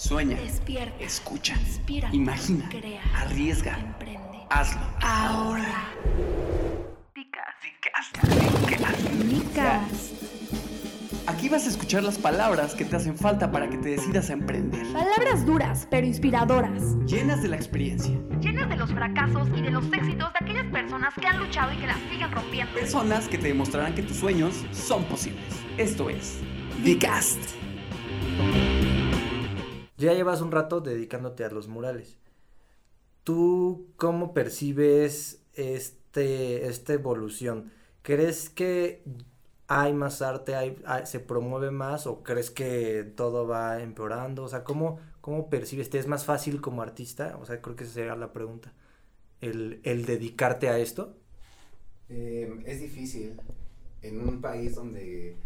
Sueña. Despierta. Escucha. Inspira. Imagina. Crea. Arriesga. Emprende. Hazlo. Ahora. Aquí vas a escuchar las palabras que te hacen falta para que te decidas a emprender. Palabras duras, pero inspiradoras. Llenas de la experiencia. Llenas de los fracasos y de los éxitos de aquellas personas que han luchado y que las siguen rompiendo. Personas que te demostrarán que tus sueños son posibles. Esto es Dicast. Ya llevas un rato dedicándote a los murales. ¿Tú cómo percibes este, esta evolución? ¿Crees que hay más arte, hay, se promueve más o crees que todo va empeorando? O sea, ¿cómo, cómo percibes? ¿Te es más fácil como artista? O sea, creo que esa sería la pregunta. El, el dedicarte a esto. Eh, es difícil. En un país donde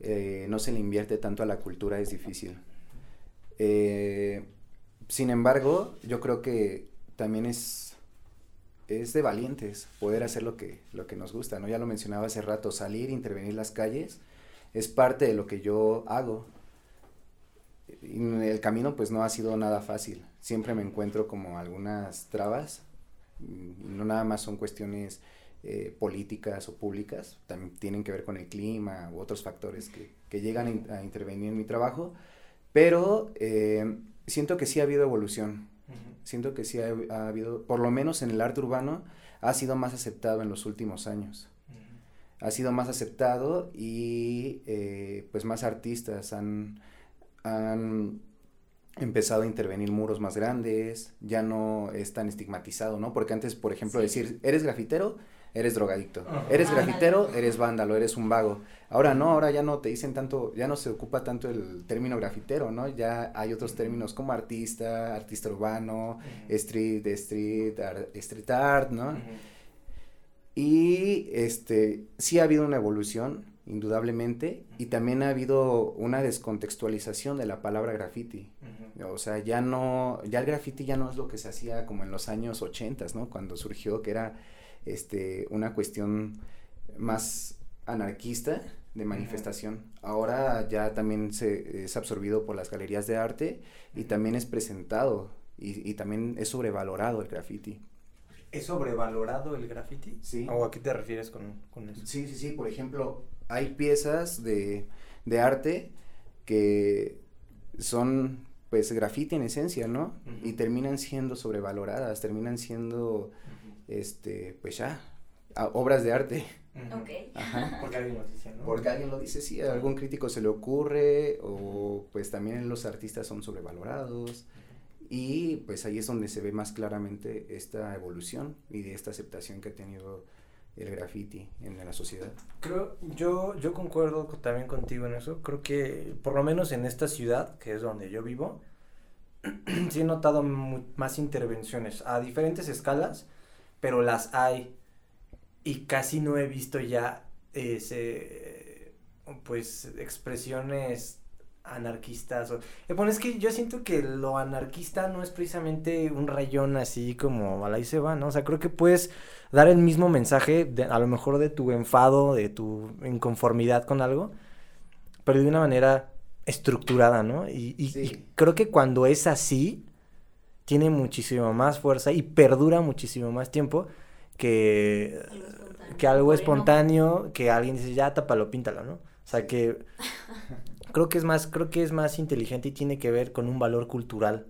eh, no se le invierte tanto a la cultura es difícil. Eh, sin embargo, yo creo que también es, es de valientes poder hacer lo que, lo que nos gusta, ¿no? Ya lo mencionaba hace rato, salir, intervenir las calles, es parte de lo que yo hago. El camino pues no ha sido nada fácil. Siempre me encuentro como algunas trabas. No nada más son cuestiones eh, políticas o públicas, también tienen que ver con el clima u otros factores que, llegan a, a intervenir en mi trabajo, pero eh, siento que sí ha habido evolución, siento que sí ha, ha habido, por lo menos en el arte urbano, ha sido más aceptado en los últimos años. Ha sido más aceptado y eh, pues más artistas han, han empezado a intervenir muros más grandes, ya no es tan estigmatizado, ¿no? Porque antes, por ejemplo, decir, eres grafitero, eres drogadicto, eres grafitero, eres vándalo, eres un vago. Ahora no, ahora ya no te dicen tanto, ya no se ocupa tanto el término grafitero, ¿no? Ya hay otros términos como artista, artista urbano, street, street, ar- street art, ¿no? Y este, sí ha habido una evolución, indudablemente, y también ha habido una descontextualización de la palabra graffiti. O sea, ya no, ya el graffiti ya no es lo que se hacía como en los años 80, ¿no? Cuando surgió, que era este, una cuestión más anarquista de manifestación. Ahora ya también se es absorbido por las galerías de arte y también es presentado y, y también es sobrevalorado el graffiti. ¿Es sobrevalorado el graffiti? Sí. ¿O a qué te refieres con, con eso? Sí, sí, sí. Por ejemplo, hay piezas de, de arte que son, pues, graffiti en esencia, ¿no? Y terminan siendo sobrevaloradas, terminan siendo, este, pues ya, a- obras de arte. Ajá. Porque alguien nos dice, ¿no? Porque alguien lo dice, sí, a algún crítico se le ocurre, o pues también los artistas son sobrevalorados. Y pues ahí es donde se ve más claramente esta evolución y de esta aceptación que ha tenido el graffiti en la sociedad. Creo, yo, yo concuerdo co- también contigo en eso. Creo que por lo menos en esta ciudad, que es donde yo vivo, sí he notado más intervenciones a diferentes escalas, pero las hay. Y casi no he visto ya ese, pues, expresiones anarquistas. O, eh, bueno, es que yo siento que lo anarquista no es precisamente un rayón así como a se va, ¿no? O sea, creo que puedes dar el mismo mensaje, de, a lo mejor de tu enfado, de tu inconformidad con algo, pero de una manera estructurada, ¿no? Y, y- y creo que cuando es así, tiene muchísimo más fuerza y perdura muchísimo más tiempo que, Algo espontáneo. que algo espontáneo, que alguien dice, ya tápalo, píntalo, ¿no? O sea, que creo que es más, creo que es más inteligente y tiene que ver con un valor cultural.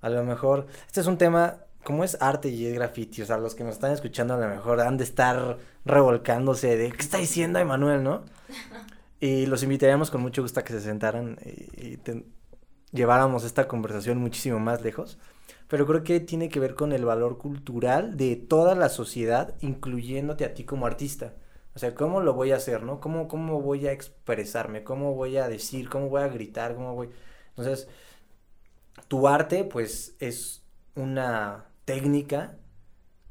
A lo mejor, este es un tema, como es arte y es graffiti, o sea, los que nos están escuchando a lo mejor han de estar revolcándose de, ¿qué está diciendo Emanuel, no? Y los invitaríamos con mucho gusto a que se sentaran y, y te- lleváramos esta conversación muchísimo más lejos. Pero creo que tiene que ver con el valor cultural de toda la sociedad, incluyéndote a ti como artista. O sea, ¿cómo lo voy a hacer, no? ¿Cómo, cómo voy a expresarme? ¿Cómo voy a decir? ¿Cómo voy a gritar? ¿Cómo voy...? Entonces, tu arte, pues, es una técnica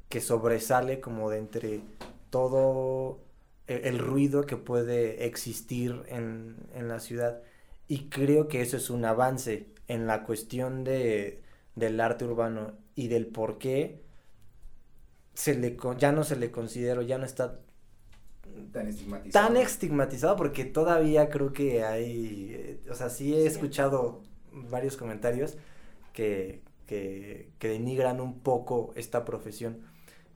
que sobresale como de entre todo e- el ruido que puede existir en, en la ciudad. Y creo que eso es un avance en la cuestión de, del arte urbano y del por qué se le, ya no se le considera, ya no está Tan estigmatizado. tan estigmatizado porque todavía creo que hay, eh, o sea, sí he escuchado varios comentarios que, que, denigran un poco esta profesión.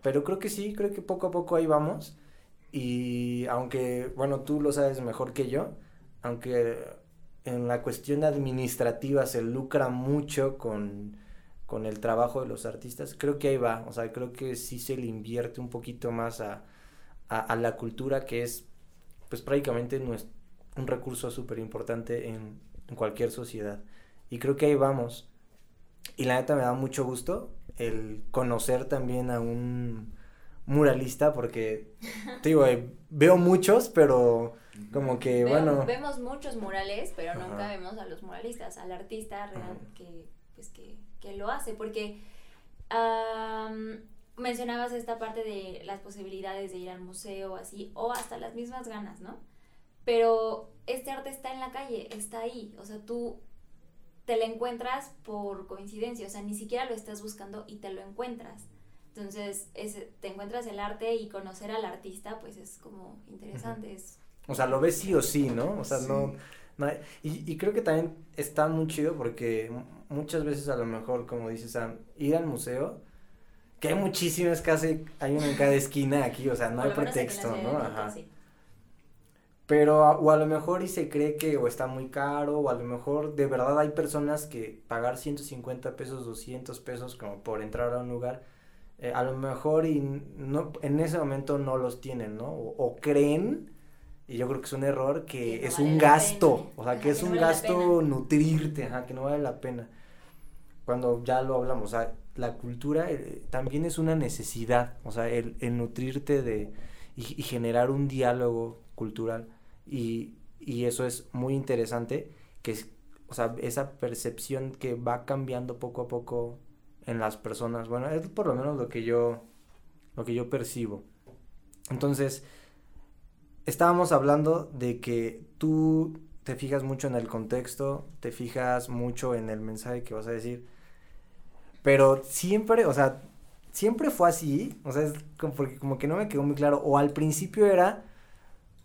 Pero creo que sí, creo que poco a poco ahí vamos. Y aunque, bueno, tú lo sabes mejor que yo, aunque en la cuestión administrativa se lucra mucho con, con el trabajo de los artistas, creo que ahí va. O sea, creo que sí se le invierte un poquito más a, a, la cultura, que es, pues prácticamente un recurso súper importante en cualquier sociedad. Y creo que ahí vamos. Y la neta me da mucho gusto el conocer también a un muralista porque, te digo, eh, veo muchos, pero como que, Veo- bueno... Vemos muchos murales, pero Ajá. nunca vemos a los muralistas, al artista real Ajá. que, pues, que, que lo hace, porque am, mencionabas esta parte de las posibilidades de ir al museo, así, o hasta las mismas ganas, ¿no? Pero este arte está en la calle, está ahí, o sea, tú te lo encuentras por coincidencia, o sea, ni siquiera lo estás buscando y te lo encuentras. Entonces, es- te encuentras el arte y conocer al artista, pues es como interesante, es O sea, lo ves sí o sí, ¿no? O sea, Sí. no... no hay- y, y creo que también está muy chido porque muchas veces a lo mejor, como dices Sam, ir al museo, que hay muchísimas, casi hay una en cada esquina aquí, o sea, no Por hay la pretexto, ¿no? Ajá. sí. Pero, a- o a lo mejor y se cree que o está muy caro, o a lo mejor de verdad hay personas que pagar 150 pesos, 200 pesos como por entrar a un lugar, eh, a lo mejor y no, en ese momento no los tienen, ¿no? O, o creen, y yo creo que es un error, que Que no es vale un gasto, pena. o sea, que es no un vale gasto nutrirte, ajá, que no vale la pena. Cuando ya lo hablamos, o sea, la cultura eh, también es una necesidad, o sea, el, el nutrirte de y, y generar un diálogo cultural y, y eso es muy interesante, que es, o sea, esa percepción que va cambiando poco a poco en las personas, bueno, es por lo menos lo que yo, lo que yo percibo. Entonces, estábamos hablando de que tú te fijas mucho en el contexto, te fijas mucho en el mensaje que vas a decir, pero siempre, o sea, siempre fue así, o sea, es como, porque como que no me quedó muy claro, o al principio era,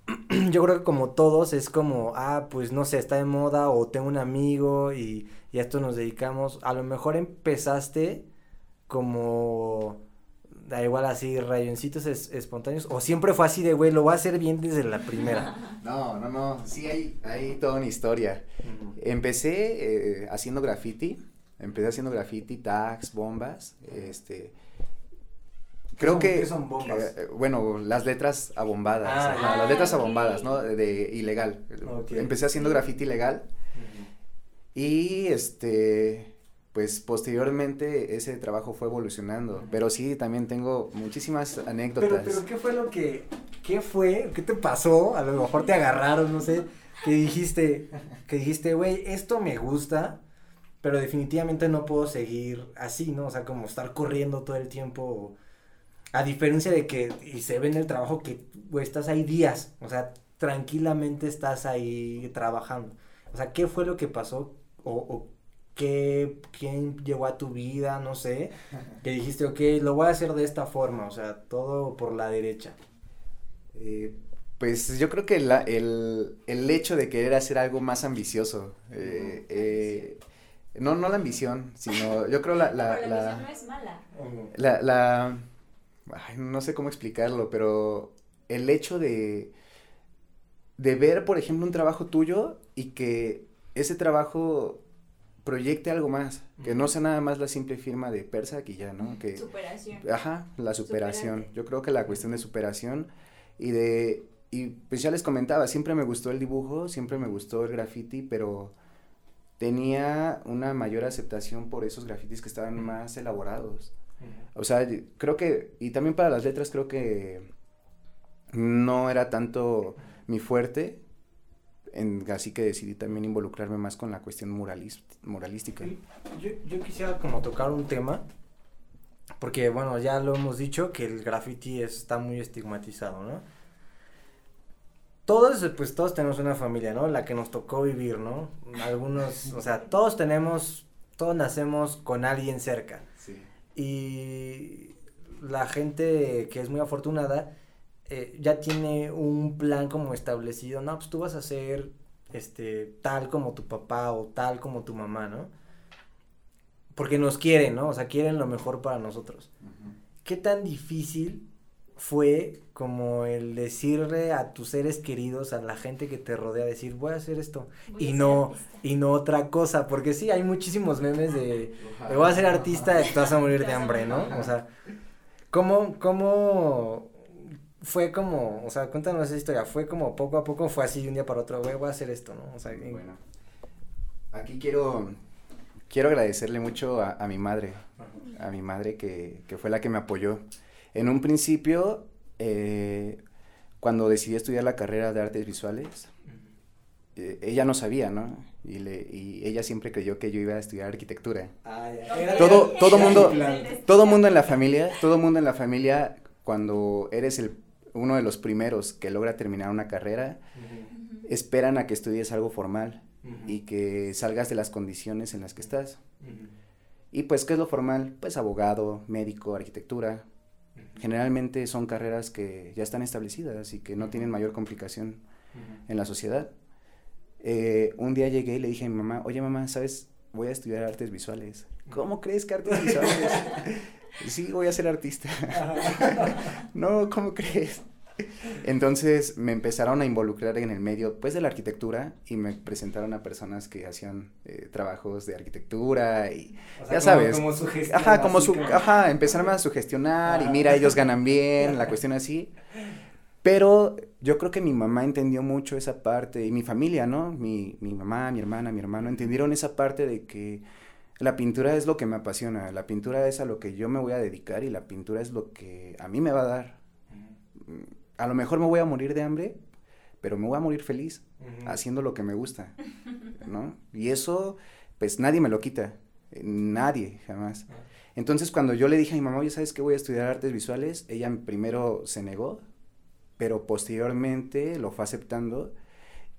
yo creo que como todos es como, ah, pues no sé, está de moda, o tengo un amigo y, y a esto nos dedicamos, a lo mejor empezaste como, da igual así, rayoncitos es- espontáneos, o siempre fue así de, güey, lo voy a hacer bien desde la primera. No, no, no, sí hay, hay toda una historia. Empecé eh, haciendo graffiti, empecé haciendo graffiti, tags, bombas, este... Creo son- que... qué son bombas? eh, bueno, las letras abombadas, Ah, ajá, ah, las letras abombadas, ¿no? De, de ilegal. Empecé haciendo graffiti ilegal y este... Pues posteriormente ese trabajo fue evolucionando, pero sí, también tengo muchísimas anécdotas. Pero, pero, ¿qué fue lo que, qué fue, qué te pasó? A lo mejor te agarraron, no sé, que dijiste, que dijiste, güey, esto me gusta, pero definitivamente no puedo seguir así, ¿no? O sea, como estar corriendo todo el tiempo, a diferencia de que, y se ve en el trabajo que, güey, estás ahí días, o sea, tranquilamente estás ahí trabajando. O sea, ¿qué fue lo que pasó? O, o qué, quién llegó a tu vida, no sé, que dijiste, ok, lo voy a hacer de esta forma, o sea, todo por la derecha. Eh, pues yo creo que la- el, el hecho de querer hacer algo más ambicioso, eh, eh, no, no la ambición, sino yo creo la, la, Pero la la, visión no es mala. la, la- ay, no sé cómo explicarlo, pero el hecho de, de ver, por ejemplo, un trabajo tuyo y que ese trabajo proyecte algo más, que no sea nada más la simple firma de Persac y ya, ¿no? Que, Superación. Ajá, la superación. Yo creo que la cuestión de superación y de, y pues ya les comentaba, siempre me gustó el dibujo, siempre me gustó el graffiti, pero tenía una mayor aceptación por esos grafitis que estaban más elaborados. O sea, creo que, y también para las letras creo que no era tanto mi fuerte, así que decidí también involucrarme más con la cuestión muralis- muralística. Yo, yo quisiera como tocar un tema, porque bueno, ya lo hemos dicho, que el graffiti está muy estigmatizado, ¿no? Todos, pues todos tenemos una familia, ¿no? La que nos tocó vivir, ¿no? Algunos, o sea, todos tenemos, todos nacemos con alguien cerca. Y la gente que es muy afortunada eh, ya tiene un plan como establecido. No, pues tú vas a ser este, tal como tu papá o tal como tu mamá, ¿no? Porque nos quieren, ¿no? O sea, quieren lo mejor para nosotros. ¿Qué tan difícil fue como el decirle a tus seres queridos, a la gente que te rodea, decir, voy a hacer esto Voy y no artista. y no otra cosa, porque sí hay muchísimos memes de me voy a ser artista y te vas a morir de hambre, ¿no? O sea, ¿cómo cómo fue como, o sea, cuéntanos esa historia, fue como poco a poco fue así de un día para otro, güey, voy a hacer esto, ¿no? O sea, en- Bueno, aquí quiero, quiero agradecerle mucho a, a mi madre, a mi madre que, que fue la que me apoyó. En un principio, eh, cuando decidí estudiar la carrera de artes visuales, eh, ella no sabía, ¿no? Y, le, y ella siempre creyó que yo iba a estudiar arquitectura. Ah, Todo, todo mundo, todo mundo en la familia, todo mundo en la familia, cuando eres el, uno de los primeros que logra terminar una carrera, esperan a que estudies algo formal y que salgas de las condiciones en las que estás. Y pues, ¿qué es lo formal? Pues abogado, médico, arquitectura. Generalmente son carreras que ya están establecidas y que no tienen mayor complicación en la sociedad. Eh, un día llegué y le dije a mi mamá, oye mamá, ¿sabes? Voy a estudiar artes visuales. ¿Cómo crees que artes visuales? sí, voy a ser artista. no, ¿cómo crees? Entonces me empezaron a involucrar en el medio, pues, de la arquitectura y me presentaron a personas que hacían eh, trabajos de arquitectura y O sea, ya como- sabes. como Ajá, como su, ajá, empezaron a sugestionar y mira, ellos ganan bien, la cuestión así. Pero yo creo que mi mamá entendió mucho esa parte y mi familia, ¿no? Mi, mi mamá, mi hermana, mi hermano entendieron esa parte de que la pintura es lo que me apasiona, la pintura es a lo que yo me voy a dedicar y la pintura es lo que a mí me va a dar. A lo mejor me voy a morir de hambre, pero me voy a morir feliz haciendo lo que me gusta, ¿no? Y eso, pues nadie me lo quita, eh, nadie, jamás. Entonces, cuando yo le dije a mi mamá, oye, ¿sabes qué? Voy a estudiar artes visuales, ella primero se negó, pero posteriormente lo fue aceptando.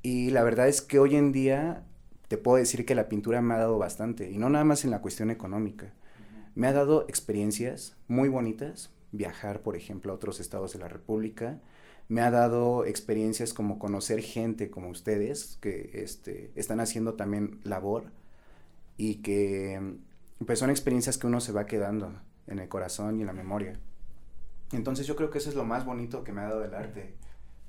Y la verdad es que hoy en día te puedo decir que la pintura me ha dado bastante, y no nada más en la cuestión económica. Me ha dado experiencias muy bonitas, viajar, por ejemplo, a otros estados de la República. Me ha dado experiencias como conocer gente como ustedes, que este, están haciendo también labor y que pues son experiencias que uno se va quedando en el corazón y en la memoria. Entonces yo creo que eso es lo más bonito que me ha dado el arte.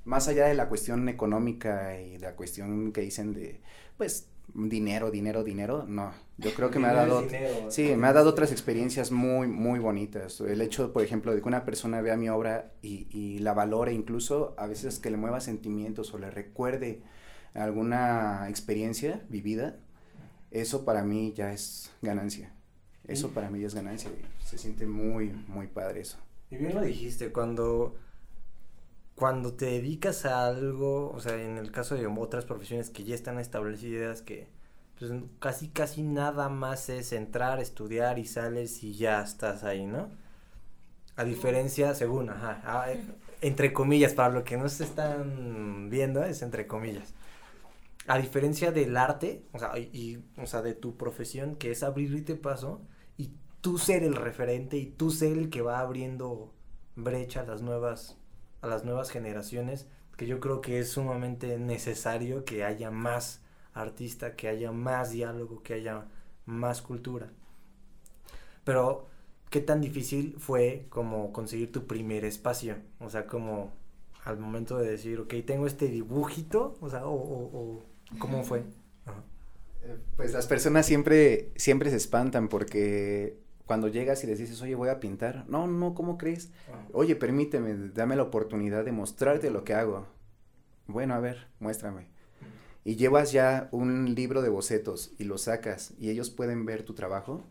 Más allá de la cuestión económica y de la cuestión que dicen de, pues, dinero, dinero, dinero, no. Yo creo que me ha dado... dinero, Sí, me ha dado otras experiencias muy, muy bonitas. El hecho, por ejemplo, de que una persona vea mi obra y, y la valore, incluso a veces que le mueva sentimientos o le recuerde alguna experiencia vivida, eso para mí ya es ganancia. Eso para mí ya es ganancia se siente muy, muy padre eso. Y bien lo dijiste, cuando, cuando te dedicas a algo, o sea, en el caso de otras profesiones que ya están establecidas, que pues, casi, casi nada más es entrar, estudiar y sales y ya estás ahí, ¿no? A diferencia, según, ajá, entre comillas, para lo que no se están viendo, es entre comillas. A diferencia del arte, o sea, y, o sea, de tu profesión, que es abrirte paso y tú ser el referente y tú ser el que va abriendo brecha a las nuevas a las nuevas generaciones que yo creo que es sumamente necesario que haya más artista que haya más diálogo que haya más cultura. Pero qué tan difícil fue como conseguir tu primer espacio o sea como al momento de decir ok tengo este dibujito o sea o, o, o cómo fue Ajá. Pues las personas siempre, siempre se espantan porque cuando llegas y les dices, oye, voy a pintar, no, no, ¿cómo crees? Oye, permíteme, dame la oportunidad de mostrarte lo que hago. Bueno, a ver, muéstrame. Y llevas ya un libro de bocetos y lo sacas y ellos pueden ver tu trabajo,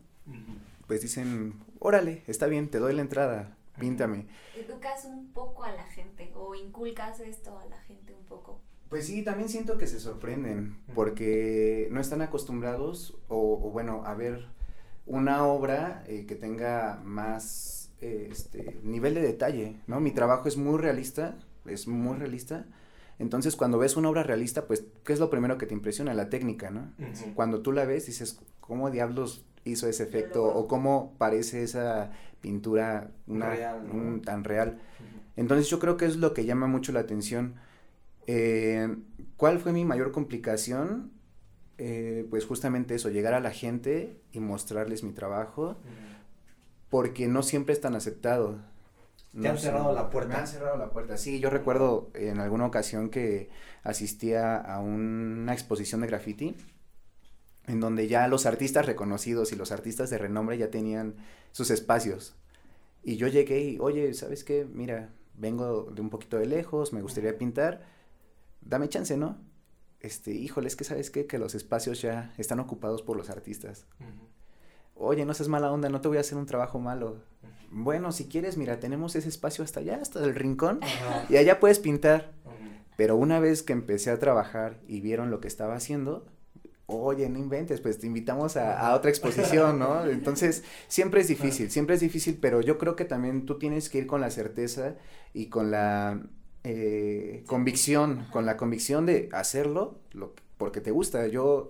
pues dicen, órale, está bien, te doy la entrada, píntame. Educas un poco a la gente o inculcas esto a la gente un poco. Pues sí, también siento que se sorprenden porque no están acostumbrados o, o bueno, a ver una obra eh, que tenga más eh, este, nivel de detalle, ¿no? Mi trabajo es muy realista, es muy realista. Entonces, cuando ves una obra realista, pues, ¿qué es lo primero que te impresiona? La técnica, ¿no? Cuando tú la ves, dices, ¿cómo diablos hizo ese efecto? O cómo parece esa pintura una, Real, ¿no? un- tan real. Entonces yo creo que es lo que llama mucho la atención. Eh, ¿Cuál fue mi mayor complicación? Eh, pues justamente eso, llegar a la gente y mostrarles mi trabajo, porque no siempre es tan aceptado. Te han cerrado sé, la puerta. Me han cerrado la puerta. Sí, yo recuerdo en alguna ocasión que asistía a una exposición de graffiti en donde ya los artistas reconocidos y los artistas de renombre ya tenían sus espacios. Y yo llegué y, oye, ¿sabes qué? Mira, vengo de un poquito de lejos, me gustaría pintar, dame chance, ¿no? Este, híjole, es que sabes qué, que los espacios ya están ocupados por los artistas. Oye, no seas mala onda, no te voy a hacer un trabajo malo. Bueno, si quieres, mira, tenemos ese espacio hasta allá, hasta el rincón, y allá puedes pintar. Pero una vez que empecé a trabajar y vieron lo que estaba haciendo, oye, no inventes, pues te invitamos a, a otra exposición, ¿no? Entonces, siempre es difícil, siempre es difícil, pero yo creo que también tú tienes que ir con la certeza y con la eh, convicción, con la convicción de hacerlo lo, porque te gusta. Yo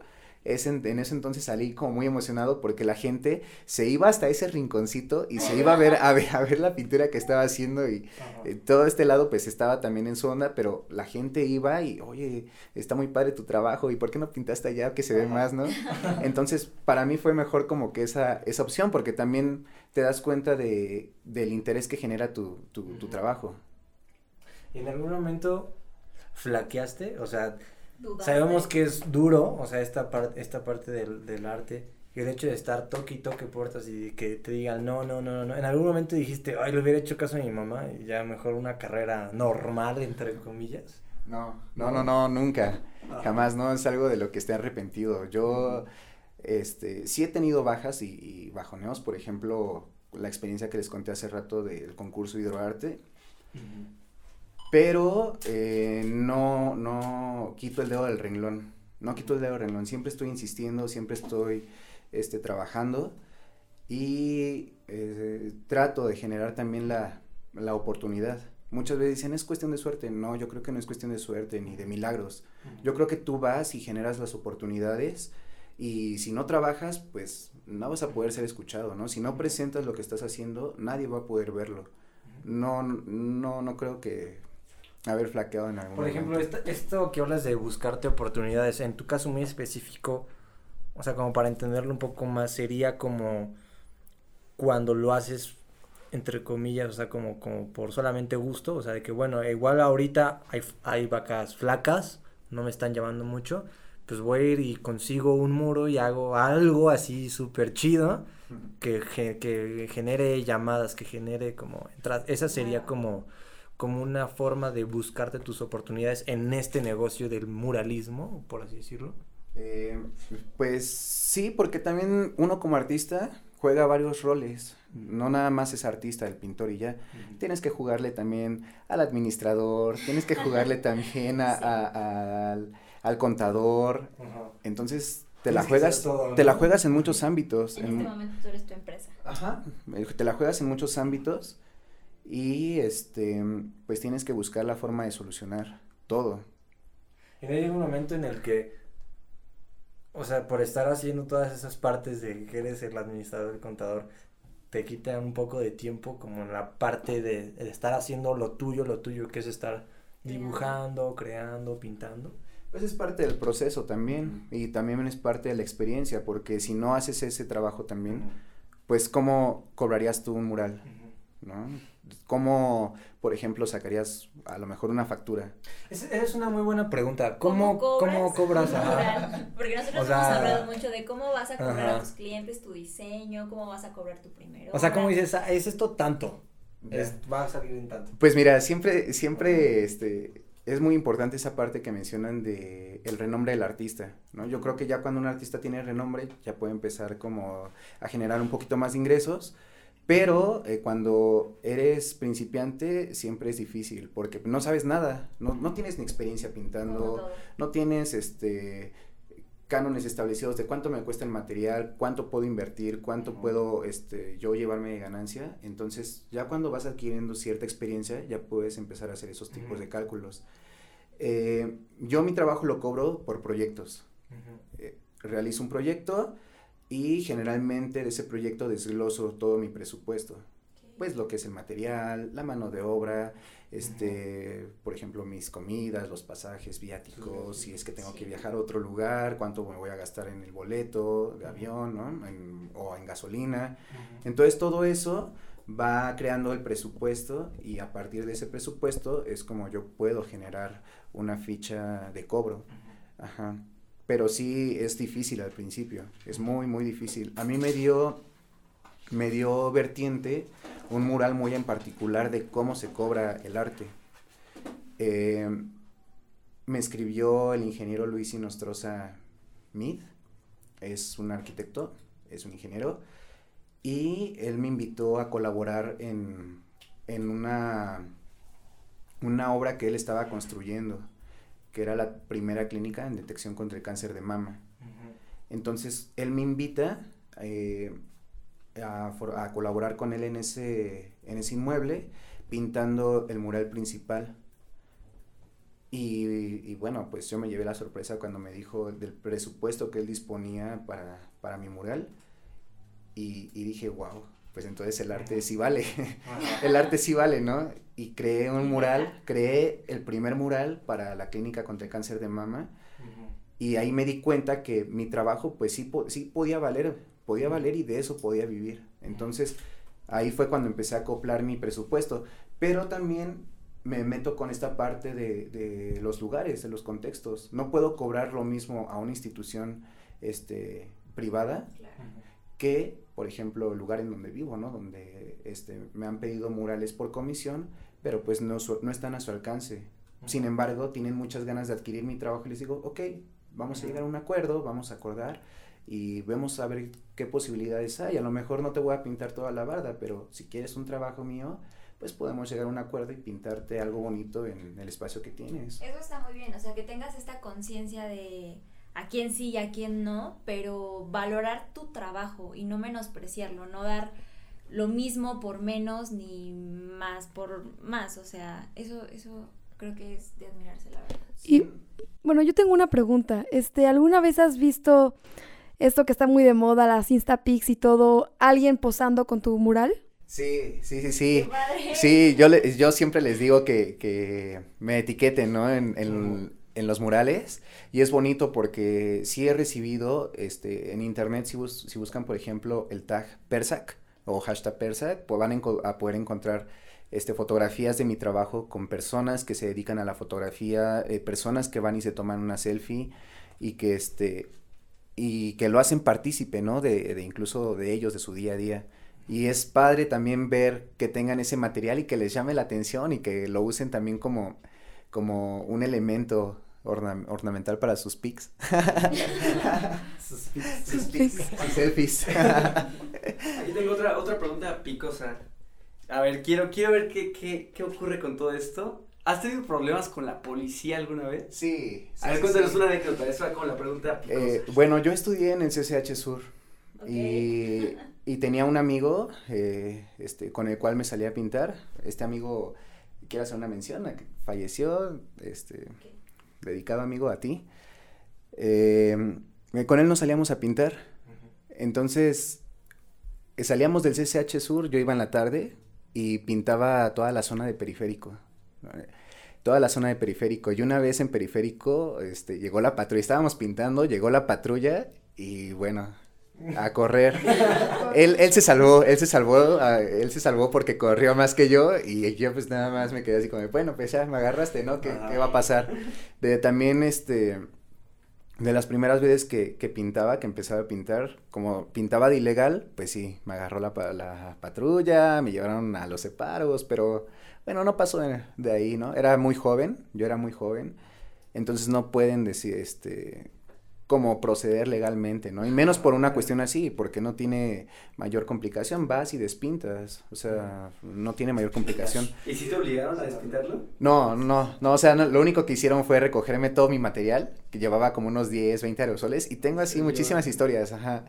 en ese entonces salí como muy emocionado porque la gente se iba hasta ese rinconcito y se iba a ver, a ver, a ver la pintura que estaba haciendo y eh, todo este lado pues estaba también en su onda, pero la gente iba y, oye, está muy padre tu trabajo y ¿por qué no pintaste allá que se ve más, no? Entonces, para mí fue mejor como que esa, esa opción porque también te das cuenta de, del interés que genera tu, tu, trabajo. ¿Y en algún momento flaqueaste? O sea, Dudaste. sabemos que es duro, o sea, esta, parte esta parte del, del arte. Y el hecho de estar toque y toque puertas y que te digan, no, no, no, no. En algún momento dijiste, ay, le hubiera hecho caso a mi mamá y ya mejor una carrera normal, entre comillas. No, no, no, no, nunca. Ajá. Jamás, no es algo de lo que esté arrepentido. Yo, este, sí he tenido bajas y, y bajoneos, por ejemplo, la experiencia que les conté hace rato del concurso Hidroarte, pero eh, no, no quito el dedo del renglón, no quito el dedo del renglón, siempre estoy insistiendo, siempre estoy, este, trabajando y eh, trato de generar también la, la oportunidad. Muchas veces dicen, es cuestión de suerte. No, yo creo que no es cuestión de suerte ni de milagros. Yo creo que tú vas y generas las oportunidades y si no trabajas, pues no vas a poder ser escuchado, ¿no? Si no presentas lo que estás haciendo, nadie va a poder verlo. No, no, no creo que haber flaqueado en algún Por ejemplo, momento. esta- esto que hablas de buscarte oportunidades, en tu caso muy específico, o sea, como para entenderlo un poco más, sería como cuando lo haces, entre comillas, o sea, como, como por solamente gusto, o sea, de que bueno, igual ahorita hay, hay vacas flacas, no me están llamando mucho, pues voy a ir y consigo un muro y hago algo así súper chido que, que genere llamadas, que genere como entradas. Esa sería como, como una forma de buscarte tus oportunidades en este negocio del muralismo, por así decirlo. Eh, pues sí, porque también uno como artista juega varios roles. No nada más es artista, el pintor y ya. Tienes que jugarle también al administrador, tienes que jugarle también a- Sí. a- al, al contador. Entonces te la juegas, todo, te la juegas en muchos ámbitos. En en- este momento tú eres tu empresa. Ajá, eh, te la juegas en muchos ámbitos y este pues tienes que buscar la forma de solucionar todo. Y no llega un momento en el que, o sea, por estar haciendo todas esas partes de que eres el administrador, el contador, te quita un poco de tiempo como en la parte de, de estar haciendo lo tuyo, lo tuyo, que es estar dibujando, creando, pintando. Pues es parte del proceso también y también es parte de la experiencia porque si no haces ese trabajo también, pues cómo cobrarías tú un mural, ¿no? ¿Cómo, por ejemplo, sacarías a lo mejor una factura? Es, es una muy buena pregunta. ¿Cómo, cómo cobras? Porque nosotros O sea, hemos hablado mucho de cómo vas a cobrar ajá. a tus clientes tu diseño, cómo vas a cobrar tu primero. O sea, ¿cómo dices? "Ah, Es esto tanto. Es- va a salir en tanto. Pues mira, siempre, siempre, este, es muy importante esa parte que mencionan de el renombre del artista, ¿no? Yo creo que ya cuando un artista tiene renombre, ya puede empezar como a generar un poquito más de ingresos, pero eh, cuando eres principiante siempre es difícil, porque no sabes nada, no, no tienes ni experiencia pintando, no tienes, este, cánones establecidos de cuánto me cuesta el material, cuánto puedo invertir, cuánto puedo este, yo llevarme de ganancia. Entonces, ya cuando vas adquiriendo cierta experiencia, ya puedes empezar a hacer esos tipos de cálculos. Eh, yo mi trabajo lo cobro por proyectos. Eh, realizo un proyecto y generalmente de ese proyecto desgloso todo mi presupuesto. pues lo que es el material, la mano de obra, este, por ejemplo, mis comidas, los pasajes viáticos, si es que tengo que viajar a otro lugar, cuánto me voy a gastar en el boleto de avión, ¿no? En- o en gasolina. Entonces todo eso va creando el presupuesto y a partir de ese presupuesto es como yo puedo generar una ficha de cobro. Ajá. Pero sí es difícil al principio, es muy, muy difícil. A mí me dio, me dio vertiente un mural muy en particular de cómo se cobra el arte. Eh, me escribió el ingeniero Luis Inostroza Mid, es un arquitecto, es un ingeniero, y él me invitó a colaborar en, en una, una obra que él estaba construyendo, que era la primera clínica en detección contra el cáncer de mama. Entonces, él me invita eh, a, colaborar con él en ese, en ese inmueble, pintando el mural principal. Y, y bueno, pues yo me llevé la sorpresa cuando me dijo del presupuesto que él disponía para, para mi mural. Y, y dije, wow, pues entonces el arte sí vale. el arte sí vale, ¿no? Y creé un mural, creé el primer mural para la clínica contra el cáncer de mama. Y ahí me di cuenta que mi trabajo, pues sí, sí podía valer, podía valer y de eso podía vivir. Entonces, ahí fue cuando empecé a acoplar mi presupuesto. Pero también me meto con esta parte de, de los lugares, de los contextos. No puedo cobrar lo mismo a una institución este, privada que, por ejemplo, el lugar en donde vivo, ¿no? Donde este, me han pedido murales por comisión, pero pues no, su- no están a su alcance. Sin embargo, tienen muchas ganas de adquirir mi trabajo y les digo, ok, vamos a llegar a un acuerdo, vamos a acordar y vemos a ver qué posibilidades hay. A lo mejor no te voy a pintar toda la barda, pero si quieres un trabajo mío, pues podemos llegar a un acuerdo y pintarte algo bonito en el espacio que tienes. Eso está muy bien, o sea, que tengas esta conciencia de a quién sí y a quién no, pero valorar tu trabajo y no menospreciarlo, no dar lo mismo por menos ni más por más, o sea, eso eso creo que es de admirarse, la verdad. Y bueno, yo tengo una pregunta. Este, ¿alguna vez has visto esto que está muy de moda, las Instapics y todo, alguien posando con tu mural? Sí, sí, sí, sí. ¡Qué padre! Sí, yo, le- yo siempre les digo que, que me etiqueten, ¿no? En, en- en los murales. Y es bonito porque sí he recibido, este, en internet, si, bus- si buscan, por ejemplo, el tag Persac o hashtag Persac, pues van a, poder encontrar este, fotografías de mi trabajo con personas que se dedican a la fotografía, eh, personas que van y se toman una selfie y que, este, y que lo hacen partícipe, ¿no? De, de incluso de ellos, de su día a día. Y es padre también ver que tengan ese material y que les llame la atención y que lo usen también como, como un elemento orna- ornamental para sus pics. sus pics, sus pics, sus selfies. Aquí tengo otra, otra pregunta picosa. A ver, quiero, quiero ver qué, qué, qué ocurre con todo esto. ¿Has tenido problemas con la policía alguna vez? sí. A ver, sí, cuéntanos sí. una anécdota, eso va con la pregunta picosa. Eh, bueno, yo estudié en el CCH Sur y, y tenía un amigo eh, este, con el cual me salía a pintar. Este amigo, quiero hacer una mención, falleció, este, dedicado amigo a ti. Eh, con él nos salíamos a pintar. Entonces, eh, salíamos del CCH Sur, yo iba en la tarde y pintaba toda la zona de periférico. Toda la zona de periférico. Y una vez en periférico, este, llegó la patrulla, estábamos pintando, llegó la patrulla y bueno, a correr. él, él se salvó, él se salvó, él se salvó porque corrió más que yo y yo pues nada más me quedé así como, bueno, pues ya me agarraste, ¿no? ¿Qué, qué va a pasar? De también, este, de las primeras veces que, que pintaba, que empezaba a pintar, como pintaba de ilegal, pues sí, me agarró la, la patrulla, me llevaron a los separos, pero bueno, no pasó de ahí, ¿no? Era muy joven, yo era muy joven, entonces no pueden decir, este, cómo proceder legalmente, ¿no? Y menos por una cuestión así, porque no tiene mayor complicación, vas y despintas, o sea, no tiene mayor complicación. ¿Y si te obligaron a despintarlo? No, no, no, o sea, no, lo único que hicieron fue recogerme todo mi material, que llevaba como unos 10, 20 aerosoles, y tengo así muchísimas historias, ajá,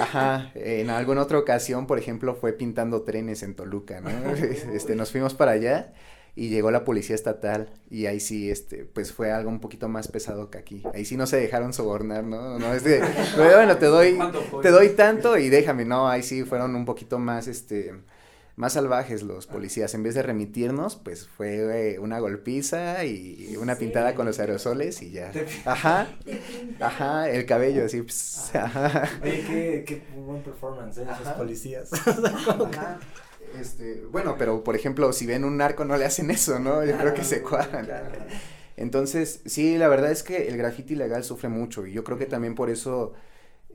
ajá, en alguna otra ocasión, por ejemplo, fue pintando trenes en Toluca, ¿no? Este, nos fuimos para allá, y llegó la policía estatal, y ahí sí, este, pues fue algo un poquito más pesado que aquí, ahí sí no se dejaron sobornar, ¿no? No, es de, bueno, te doy, te doy tanto y déjame, no, ahí sí fueron un poquito más, este, más salvajes los policías. En vez de remitirnos, pues fue eh, una golpiza y una pintada con los aerosoles y ya. Ajá, ajá, el cabello así. ajá. Oye, qué, qué buen performance, ¿eh? Esos policías. Ajá. Este, bueno, pero por ejemplo, si ven un narco no le hacen eso, ¿no? Yo creo que se cuadran. Entonces, sí, la verdad es que el graffiti legal sufre mucho y yo creo que también por eso,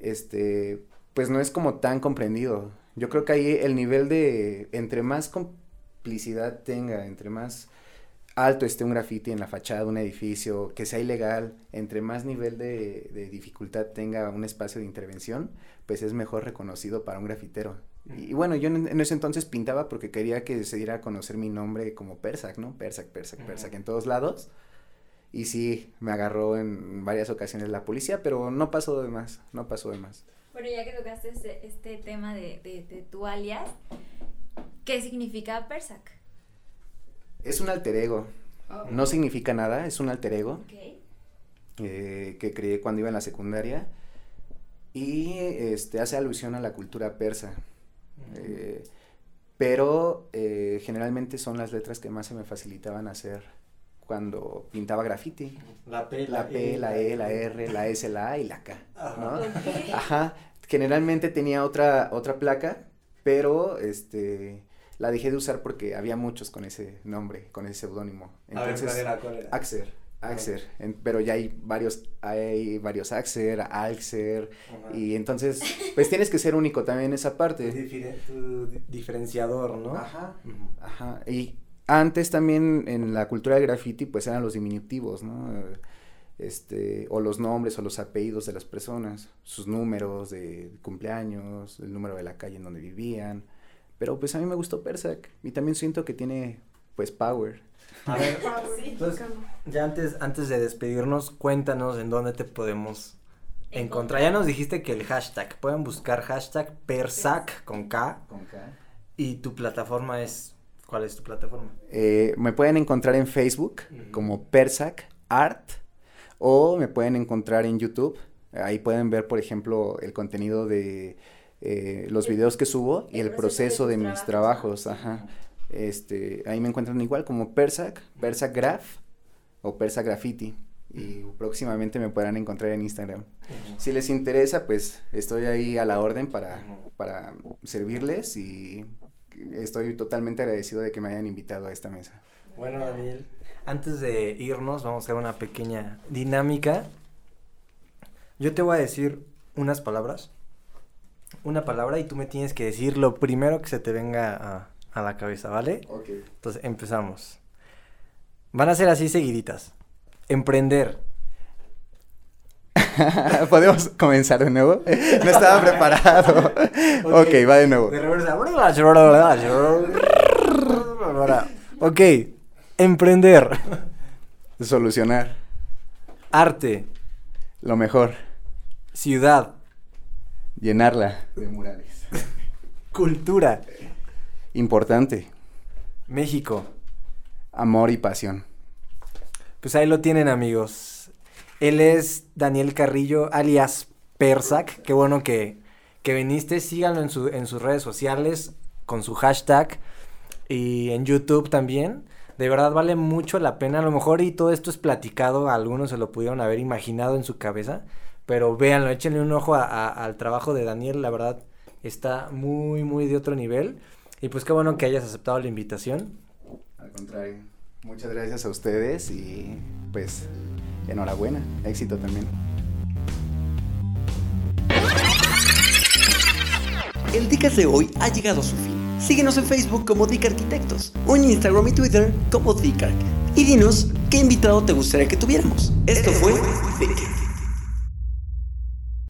este, pues no es como tan comprendido. Yo creo que ahí el nivel de, entre más complicidad tenga, entre más alto esté un graffiti en la fachada de un edificio, que sea ilegal, entre más nivel de, de dificultad tenga un espacio de intervención, pues es mejor reconocido para un grafitero. Y, y bueno, yo en, en ese entonces pintaba porque quería que se diera a conocer mi nombre como Persac, ¿no? Persac, Persac, Persac, en todos lados. Y sí, me agarró en varias ocasiones la policía, pero no pasó de más, no pasó de más. Bueno, ya que tocaste este, este tema de, de, de tu alias, ¿qué significa Persac? Es un alter ego, no significa nada, es un alter ego Ok. eh, que creé cuando iba en la secundaria y este, hace alusión a la cultura persa. Eh, pero eh, generalmente son las letras que más se me facilitaban hacer cuando pintaba graffiti. La P, La P, la E, la R, la S, la A y la K, ¿no? Ok. Ajá. Generalmente tenía otra, otra placa, pero este la dejé de usar porque había muchos con ese nombre, con ese seudónimo. A ver, Entonces, ¿cuál era? ¿Cuál era? Axer, Axer, en- pero ya hay varios, hay varios Axer, Alxer, Ajá. y entonces, pues tienes que ser único también en esa parte. tu di- diferenciador, ¿no? Ajá. Ajá, y antes también en la cultura del graffiti pues eran los diminutivos, ¿no? Este, o los nombres o los apellidos de las personas, sus números de cumpleaños, el número de la calle en donde vivían. Pero pues a mí me gustó Persac y también siento que tiene pues power. A ver, entonces, ya antes, antes de despedirnos, cuéntanos en dónde te podemos encontrar. Ya nos dijiste que el hashtag, pueden buscar hashtag Persac con K Con K. y tu plataforma es, ¿cuál es tu plataforma? Eh, me pueden encontrar en Facebook como Persac Art o me pueden encontrar en YouTube. Ahí pueden ver, por ejemplo, el contenido de eh, los videos que subo y el proceso de mis trabajos. Ajá. Este, ahí me encuentran igual como Persac, Persac Graph o Persac Graffiti. Y próximamente me podrán encontrar en Instagram. Si les interesa, pues estoy ahí a la orden para, para servirles y estoy totalmente agradecido de que me hayan invitado a esta mesa. Bueno, Daniel, antes de irnos, vamos a hacer una pequeña dinámica. Yo te voy a decir unas palabras, una palabra, y tú me tienes que decir lo primero que se te venga a, a la cabeza, ¿vale? Ok. Entonces, empezamos. Van a ser así seguiditas. Emprender, ¿Podemos comenzar de nuevo? No estaba preparado. ok, va de nuevo. De reversa. Ok, emprender, Solucionar. arte, Lo mejor. ciudad, Llenarla. De murales. cultura, Importante. México. Amor y pasión. Pues ahí lo tienen amigos. Él es Daniel Carrillo, alias Persac. Qué bueno que, que viniste. Síganlo en, su, en sus redes sociales con su hashtag y en YouTube también. De verdad vale mucho la pena. A lo mejor y todo esto es platicado. Algunos se lo pudieron haber imaginado en su cabeza. Pero véanlo, échenle un ojo a- a- al trabajo de Daniel. La verdad está muy, muy de otro nivel. Y pues qué bueno que hayas aceptado la invitación. Al contrario. Muchas gracias a ustedes y pues enhorabuena. Éxito también. El Dick de hoy ha llegado a su fin. Síguenos en Facebook como Dick Arquitectos o en Instagram y Twitter como Dick Arc. Y dinos qué invitado te gustaría que tuviéramos. Esto fue Dick.